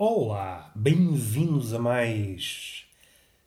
Olá, bem-vindos a mais.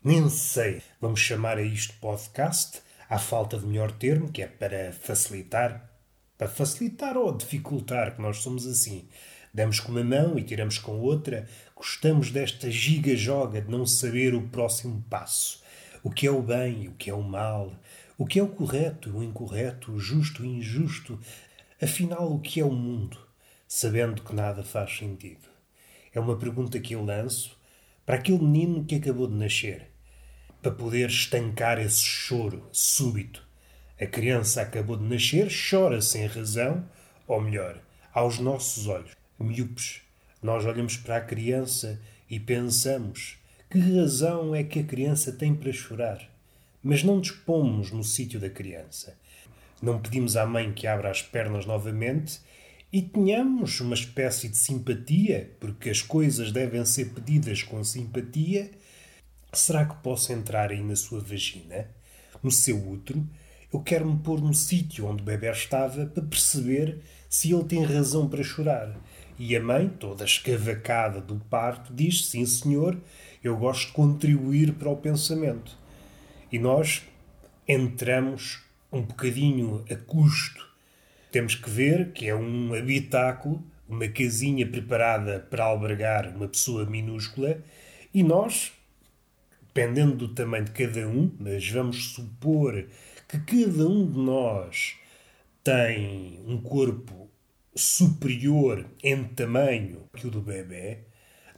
Nem sei, vamos chamar a isto podcast, à falta de melhor termo, que é para facilitar. Para facilitar ou dificultar, que nós somos assim. Damos com uma mão e tiramos com outra. Gostamos desta giga-joga de não saber o próximo passo. O que é o bem o que é o mal. O que é o correto o incorreto, o justo o injusto. Afinal, o que é o mundo? Sabendo que nada faz sentido. É uma pergunta que eu lanço para aquele menino que acabou de nascer, para poder estancar esse choro súbito. A criança acabou de nascer, chora sem razão, ou melhor, aos nossos olhos, miúpes. Nós olhamos para a criança e pensamos: que razão é que a criança tem para chorar? Mas não dispomos no sítio da criança. Não pedimos à mãe que abra as pernas novamente e tenhamos uma espécie de simpatia, porque as coisas devem ser pedidas com simpatia, será que posso entrar aí na sua vagina, no seu útero? Eu quero me pôr no sítio onde o bebê estava para perceber se ele tem razão para chorar. E a mãe, toda escavacada do parto, diz: Sim, senhor, eu gosto de contribuir para o pensamento. E nós entramos um bocadinho a custo temos que ver que é um habitáculo, uma casinha preparada para albergar uma pessoa minúscula e nós, dependendo do tamanho de cada um, mas vamos supor que cada um de nós tem um corpo superior em tamanho que o do bebê,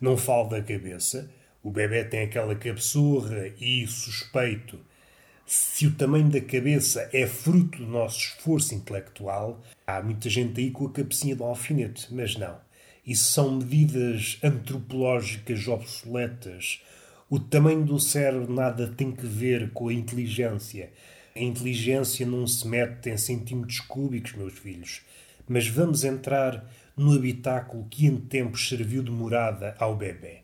não falo da cabeça, o bebê tem aquela cabeçorra e suspeito se o tamanho da cabeça é fruto do nosso esforço intelectual, há muita gente aí com a cabecinha do alfinete, mas não. Isso são medidas antropológicas obsoletas. O tamanho do cérebro nada tem que ver com a inteligência. A inteligência não se mete em centímetros cúbicos, meus filhos. Mas vamos entrar no habitáculo que em tempos serviu de morada ao bebê.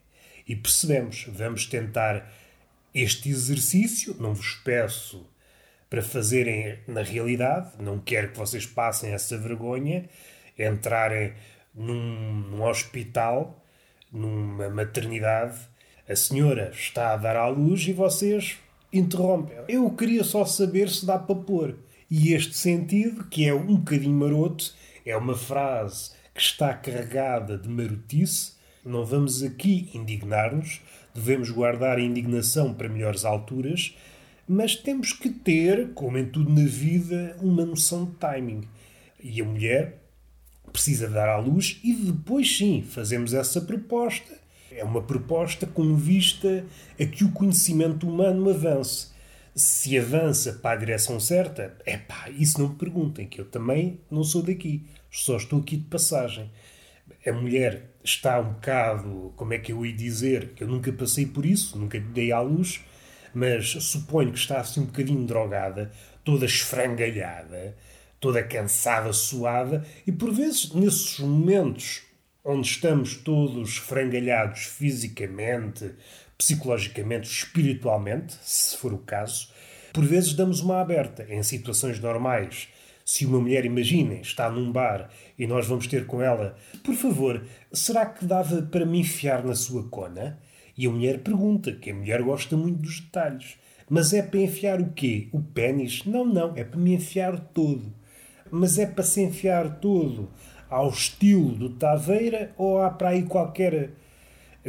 E percebemos, vamos tentar este exercício, não vos peço para fazerem na realidade, não quero que vocês passem essa vergonha, entrarem num, num hospital, numa maternidade, a senhora está a dar à luz e vocês interrompem. Eu queria só saber se dá para pôr. E este sentido, que é um bocadinho maroto, é uma frase que está carregada de marotice. Não vamos aqui indignar-nos, devemos guardar a indignação para melhores alturas, mas temos que ter, como em tudo na vida, uma noção de timing. E a mulher precisa dar à luz e depois sim fazemos essa proposta. É uma proposta com vista a que o conhecimento humano avance. Se avança para a direção certa, é pá, isso não me perguntem, que eu também não sou daqui, só estou aqui de passagem a mulher está um bocado, como é que eu ia dizer, que eu nunca passei por isso, nunca dei à luz, mas suponho que está assim um bocadinho drogada, toda esfrangalhada, toda cansada, suada, e por vezes nesses momentos onde estamos todos esfrangalhados fisicamente, psicologicamente, espiritualmente, se for o caso, por vezes damos uma aberta em situações normais se uma mulher, imaginem, está num bar e nós vamos ter com ela, por favor, será que dava para me enfiar na sua cona? E a mulher pergunta, que a mulher gosta muito dos detalhes. Mas é para enfiar o quê? O pênis? Não, não, é para me enfiar todo. Mas é para se enfiar todo ao estilo do Taveira ou há para aí qualquer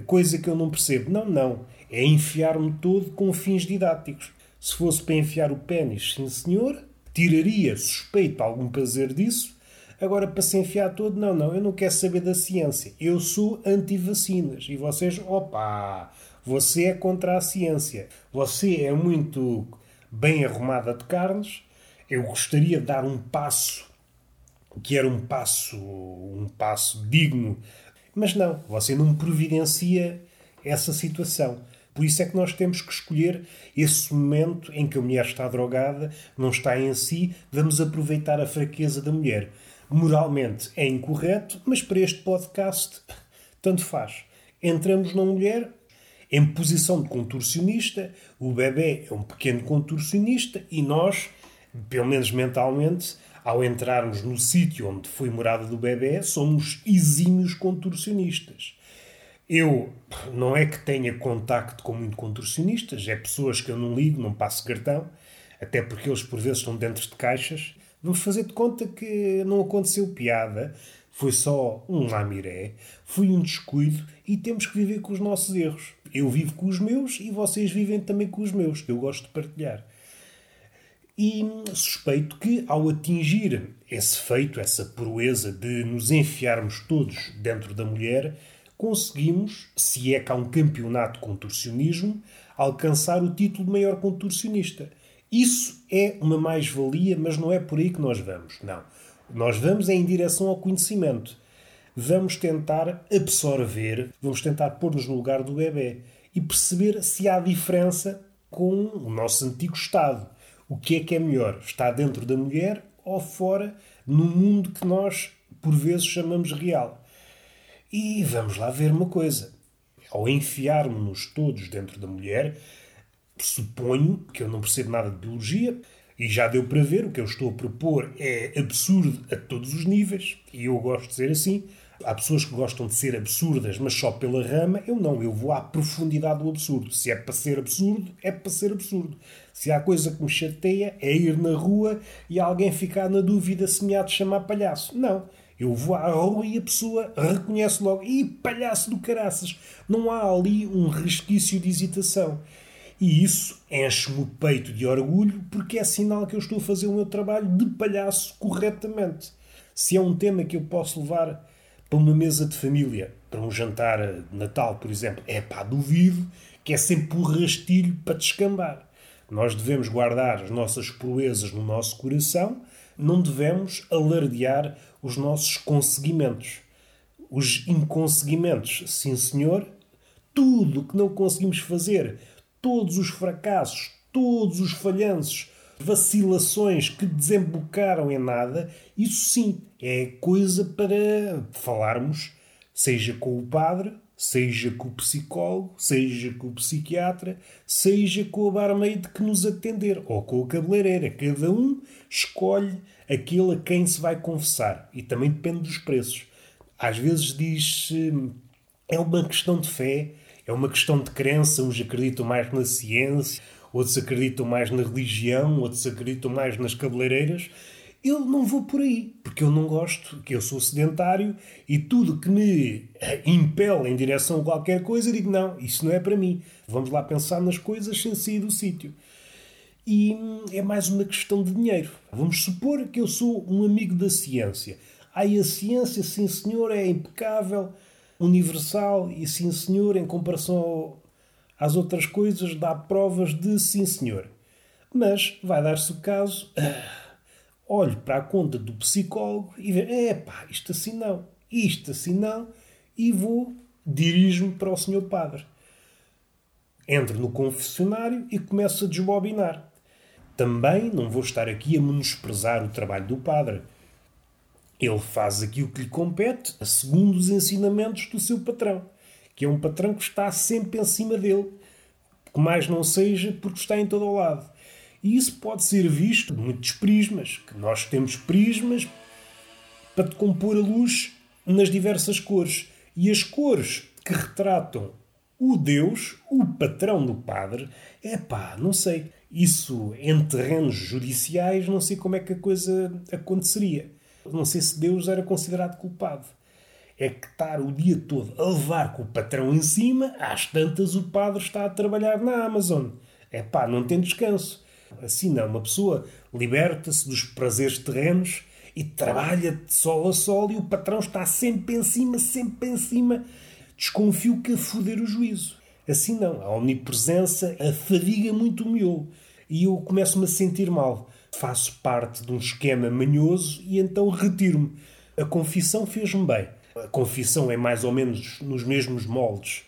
coisa que eu não percebo? Não, não. É enfiar-me todo com fins didáticos. Se fosse para enfiar o pênis, sim senhor, tiraria suspeito algum prazer disso. Agora, para se enfiar todo, não, não, eu não quero saber da ciência. Eu sou anti-vacinas. E vocês, opa, você é contra a ciência. Você é muito bem arrumada de carnes. Eu gostaria de dar um passo que era um passo, um passo digno, mas não, você não providencia essa situação. Por isso é que nós temos que escolher esse momento em que a mulher está drogada, não está em si, vamos aproveitar a fraqueza da mulher. Moralmente é incorreto, mas para este podcast, tanto faz. Entramos na mulher em posição de contorcionista, o bebê é um pequeno contorcionista e nós, pelo menos mentalmente, ao entrarmos no sítio onde foi morada do bebê, somos exímios contorcionistas. Eu não é que tenha contacto com muito contorcionistas, é pessoas que eu não ligo, não passo cartão, até porque eles por vezes estão dentro de caixas. Vamos fazer de conta que não aconteceu piada, foi só um lamiré, foi um descuido e temos que viver com os nossos erros. Eu vivo com os meus e vocês vivem também com os meus, que eu gosto de partilhar. E suspeito que, ao atingir esse feito, essa proeza de nos enfiarmos todos dentro da mulher, conseguimos, se é que há um campeonato de contorcionismo, alcançar o título de maior contorcionista. Isso é uma mais-valia, mas não é por aí que nós vamos. Não. Nós vamos em direção ao conhecimento. Vamos tentar absorver, vamos tentar pôr-nos no lugar do bebê e perceber se há diferença com o nosso antigo estado. O que é que é melhor? Está dentro da mulher ou fora, no mundo que nós, por vezes, chamamos real? E vamos lá ver uma coisa. Ao enfiarmos-nos todos dentro da mulher, suponho que eu não percebo nada de biologia, e já deu para ver, o que eu estou a propor é absurdo a todos os níveis, e eu gosto de ser assim. Há pessoas que gostam de ser absurdas, mas só pela rama. Eu não, eu vou à profundidade do absurdo. Se é para ser absurdo, é para ser absurdo. Se há coisa que me chateia, é ir na rua e alguém ficar na dúvida se me há de chamar palhaço. Não. Eu vou à rua e a pessoa reconhece logo. Ih, palhaço do caraças! Não há ali um resquício de hesitação. E isso enche-me o peito de orgulho porque é sinal que eu estou a fazer o meu trabalho de palhaço corretamente. Se é um tema que eu posso levar para uma mesa de família, para um jantar de Natal, por exemplo, é pá, duvido que é sempre o rastilho para descambar. Nós devemos guardar as nossas proezas no nosso coração, não devemos alardear os nossos conseguimentos. Os inconseguimentos, sim senhor, tudo o que não conseguimos fazer, todos os fracassos, todos os falhanços, vacilações que desembocaram em nada, isso sim é coisa para falarmos, seja com o padre, seja com o psicólogo, seja com o psiquiatra, seja com a barmaid que nos atender, ou com a cabeleireira. Cada um escolhe aquele a quem se vai confessar. E também depende dos preços. Às vezes diz é uma questão de fé, é uma questão de crença. Uns acreditam mais na ciência, outros acreditam mais na religião, outros acreditam mais nas cabeleireiras. Eu não vou por aí, porque eu não gosto, que eu sou sedentário e tudo que me impele em direção a qualquer coisa, digo não, isso não é para mim. Vamos lá pensar nas coisas sem sair do sítio. E é mais uma questão de dinheiro. Vamos supor que eu sou um amigo da ciência. Ai, a ciência, sim senhor, é impecável, universal e sim senhor, em comparação às outras coisas, dá provas de sim senhor. Mas vai dar-se o caso. Olho para a conta do psicólogo e vejo, epá, isto assim não, isto assim não, e vou, dirijo-me para o senhor padre. Entro no confessionário e começo a desbobinar. Também não vou estar aqui a menosprezar o trabalho do padre. Ele faz aquilo que lhe compete, segundo os ensinamentos do seu patrão, que é um patrão que está sempre em cima dele, que mais não seja porque está em todo o lado. E isso pode ser visto de muitos prismas, que nós temos prismas para compor a luz nas diversas cores. E as cores que retratam o Deus, o patrão do padre, é pá, não sei. Isso em terrenos judiciais, não sei como é que a coisa aconteceria. Não sei se Deus era considerado culpado. É que estar o dia todo a levar com o patrão em cima, às tantas o padre está a trabalhar na Amazon. É pá, não tem descanso. Assim não, uma pessoa liberta-se dos prazeres terrenos e trabalha de sol a sol e o patrão está sempre em cima, sempre em cima. Desconfio que a foder o juízo. Assim não, a omnipresença afadiga muito o miolo e eu começo-me a sentir mal. Faço parte de um esquema manhoso e então retiro-me. A confissão fez-me bem. A confissão é mais ou menos nos mesmos moldes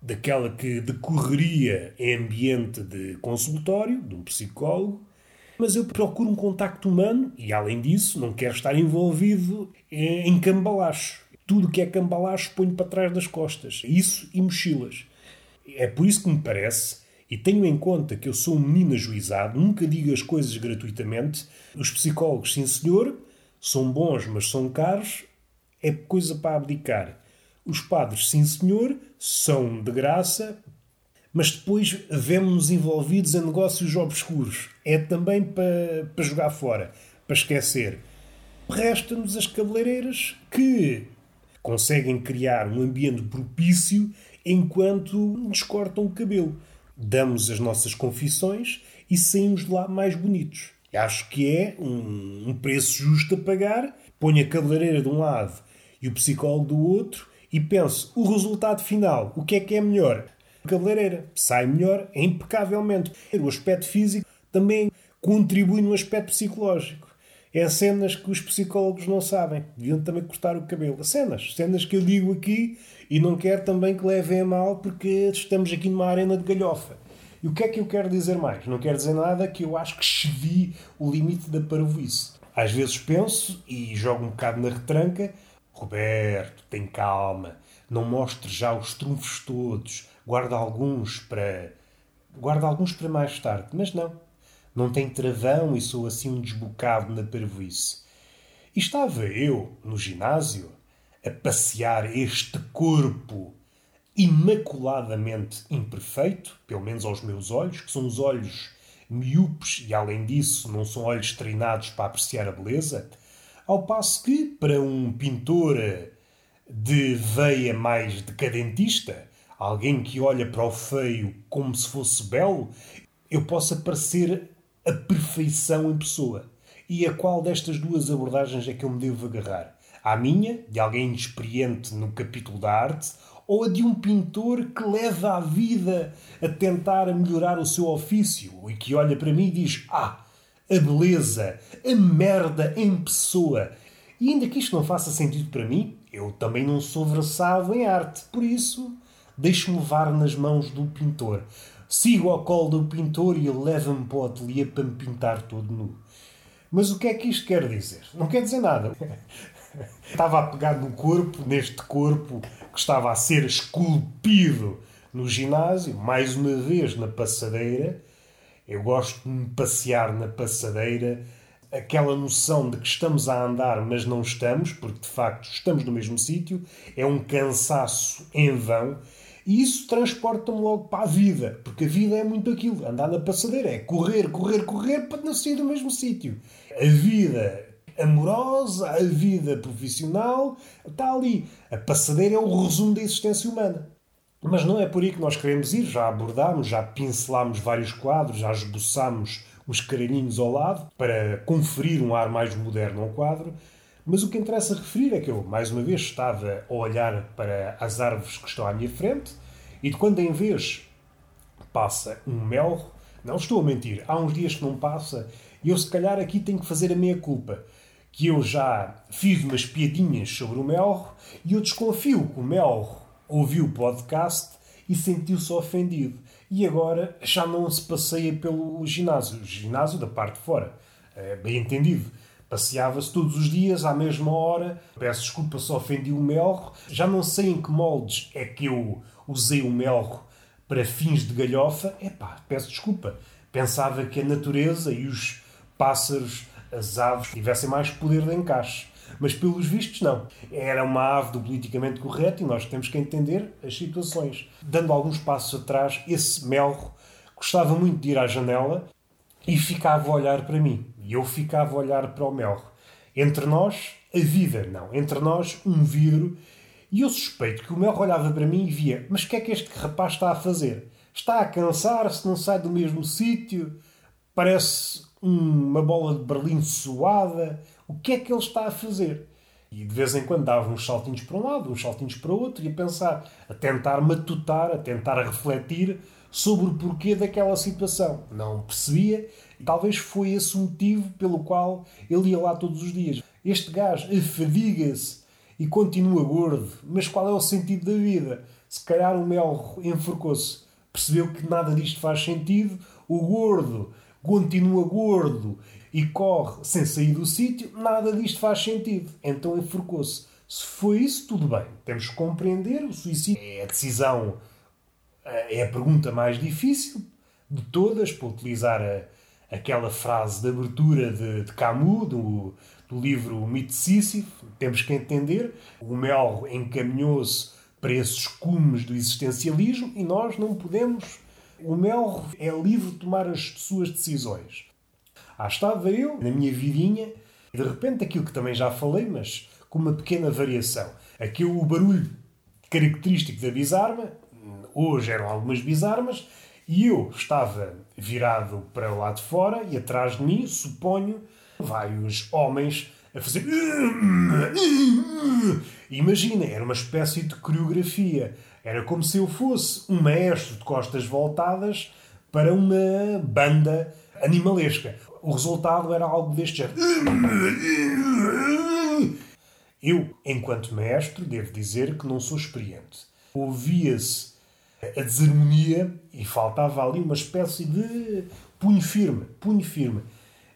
daquela que decorreria em ambiente de consultório, de um psicólogo, mas eu procuro um contacto humano e, além disso, não quero estar envolvido em cambalacho. Tudo que é cambalacho ponho para trás das costas. Isso e mochilas. É por isso que me parece, e tenho em conta que eu sou um menino ajuizado, nunca digo as coisas gratuitamente. Os psicólogos, sim senhor, são bons, mas são caros, é coisa para abdicar. Os padres, sim senhor, são de graça, mas depois vemos-nos envolvidos em negócios obscuros. É também para, para jogar fora, para esquecer. Resta-nos as cabeleireiras que conseguem criar um ambiente propício enquanto nos cortam o cabelo. Damos as nossas confissões e saímos de lá mais bonitos. Acho que é um, um preço justo a pagar. Ponho a cabeleireira de um lado e o psicólogo do outro e penso o resultado final. O que é que é melhor? A cabeleireira sai melhor, é impecavelmente. O aspecto físico também contribui no aspecto psicológico. É cenas que os psicólogos não sabem. Deviam também cortar o cabelo. Cenas. Cenas que eu digo aqui e não quero também que levem a mal porque estamos aqui numa arena de galhofa. E o que é que eu quero dizer mais? Não quero dizer nada que eu acho que excedi o limite da parvoíce. Às vezes penso e jogo um bocado na retranca Roberto, tem calma. Não mostre já os trunfos todos. Guarda alguns para. Guarda alguns para mais tarde. Mas não. Não tem travão e sou assim um desbocado na parvoíce. E estava eu, no ginásio, a passear este corpo imaculadamente imperfeito, pelo menos aos meus olhos, que são os olhos miúpes e, além disso, não são olhos treinados para apreciar a beleza, ao passo que, para um pintor de veia mais decadentista, alguém que olha para o feio como se fosse belo, eu possa parecer a perfeição em pessoa. E a qual destas duas abordagens é que eu me devo agarrar? À minha, de alguém experiente no capítulo da arte, ou a de um pintor que leva a vida a tentar melhorar o seu ofício e que olha para mim e diz: Ah, a beleza, a merda em pessoa. E ainda que isto não faça sentido para mim, eu também não sou versado em arte, por isso deixo-me levar nas mãos do pintor. Sigo ao colo do pintor e ele leva-me para o ateliê para me pintar todo nu. Mas o que é que isto quer dizer? Não quer dizer nada. estava a pegar no corpo, neste corpo que estava a ser esculpido no ginásio, mais uma vez na passadeira. Eu gosto de me passear na passadeira, aquela noção de que estamos a andar, mas não estamos, porque de facto estamos no mesmo sítio, é um cansaço em vão. E isso transporta-me logo para a vida, porque a vida é muito aquilo. Andar na passadeira é correr, correr, correr para não sair do mesmo sítio. A vida amorosa, a vida profissional, está ali. A passadeira é o resumo da existência humana. Mas não é por aí que nós queremos ir. Já abordámos, já pincelámos vários quadros, já esboçámos os caralhinhos ao lado para conferir um ar mais moderno ao quadro. Mas o que interessa referir é que eu, mais uma vez, estava a olhar para as árvores que estão à minha frente e de quando em vez passa um melro, não estou a mentir, há uns dias que não passa e eu, se calhar, aqui tenho que fazer a minha culpa que eu já fiz umas piadinhas sobre o Melro e eu desconfio que o Melro ouviu o podcast e sentiu-se ofendido. E agora já não se passeia pelo ginásio, o ginásio da parte de fora. É bem entendido. Passeava-se todos os dias à mesma hora. Peço desculpa se ofendi o Melro. Já não sei em que moldes é que eu usei o Melro para fins de galhofa. Epá, peço desculpa. Pensava que a natureza e os pássaros as aves tivessem mais poder de encaixe. Mas, pelos vistos, não. Era uma ave do politicamente correto e nós temos que entender as situações. Dando alguns passos atrás, esse melro gostava muito de ir à janela e ficava a olhar para mim. E eu ficava a olhar para o melro. Entre nós, a vida, não. Entre nós, um vidro. E eu suspeito que o melro olhava para mim e via: Mas o que é que este rapaz está a fazer? Está a cansar-se, não sai do mesmo sítio? Parece uma bola de Berlim suada. O que é que ele está a fazer? E de vez em quando dava uns saltinhos para um lado, uns saltinhos para o outro, e a pensar, a tentar matutar, a tentar refletir sobre o porquê daquela situação. Não percebia, e talvez foi esse o motivo pelo qual ele ia lá todos os dias. Este gajo afadiga-se e continua gordo, mas qual é o sentido da vida? Se calhar o mel enforcou-se, percebeu que nada disto faz sentido, o gordo continua gordo e corre sem sair do sítio, nada disto faz sentido. Então enforcou-se. Se foi isso, tudo bem. Temos que compreender. O suicídio é a decisão, eh, é a pergunta mais difícil de todas, para utilizar a, aquela frase de abertura de, de Camus, do, do livro Mito Sísifo. Temos que entender. O Mel encaminhou-se para esses cumes do existencialismo e nós não podemos. O Melro é livre de tomar as suas decisões. Ah, estava eu, na minha vidinha, e de repente aquilo que também já falei, mas com uma pequena variação. Aquilo, o barulho característico da bisarma, hoje eram algumas bisarmas, e eu estava virado para lado de fora e atrás de mim, suponho, vários homens a fazer. Imagina, era uma espécie de coreografia. Era como se eu fosse um maestro de costas voltadas para uma banda animalesca. O resultado era algo deste género. Eu, enquanto mestre, devo dizer que não sou experiente. Ouvia-se a desarmonia e faltava ali uma espécie de punho firme, punho firme.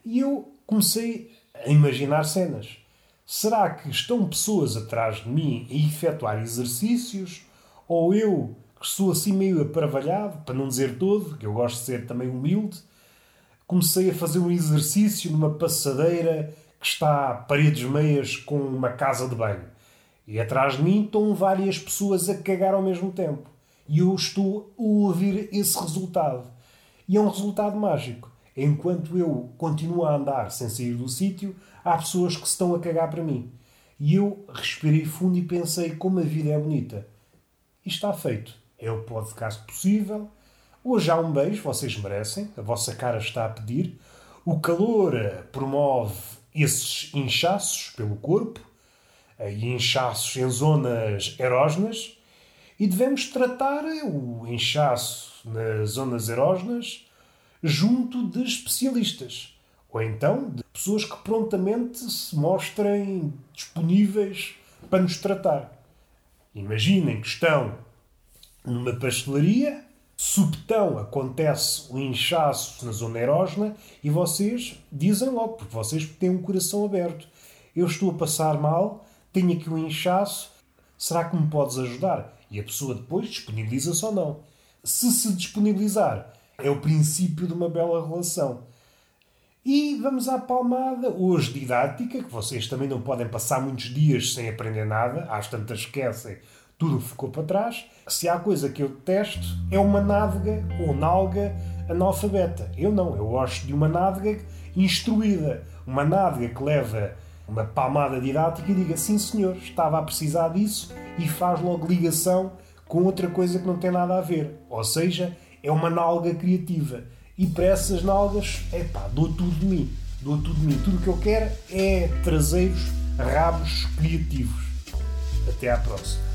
E eu comecei a imaginar cenas. Será que estão pessoas atrás de mim a efetuar exercícios? Ou eu, que sou assim meio aparvalhado, para não dizer todo, que eu gosto de ser também humilde, comecei a fazer um exercício numa passadeira que está a paredes meias com uma casa de banho. E atrás de mim estão várias pessoas a cagar ao mesmo tempo. E eu estou a ouvir esse resultado. E é um resultado mágico. Enquanto eu continuo a andar sem sair do sítio, há pessoas que estão a cagar para mim. E eu respirei fundo e pensei como a vida é bonita. E está feito. É o podcast possível. Hoje há um beijo, vocês merecem. A vossa cara está a pedir. O calor eh, promove esses inchaços pelo corpo, eh, e inchaços em zonas erógenas, e devemos tratar o inchaço nas zonas erógenas junto de especialistas, ou então de pessoas que prontamente se mostrem disponíveis para nos tratar. Imaginem que estão numa pastelaria, subtão acontece o inchaço na zona erógena e vocês dizem logo, porque vocês têm um coração aberto. Eu estou a passar mal, tenho aqui um inchaço, será que me podes ajudar? E a pessoa depois disponibiliza-se ou não. Se se disponibilizar, é o princípio de uma bela relação. E vamos à palmada, hoje didática, que vocês também não podem passar muitos dias sem aprender nada, às tantas esquecem, tudo ficou para trás. Se há coisa que eu detesto, é uma nádega ou nalga analfabeta. Eu não, eu gosto de uma nádega instruída. Uma nádega que leva uma palmada didática e diga sim senhor, estava a precisar disso e faz logo ligação com outra coisa que não tem nada a ver. Ou seja, é uma nalga criativa. E para essas nalgas, pá, dou tudo de mim. Dou tudo de mim. Tudo o que eu quero é traseiros, rabos criativos. Até à próxima.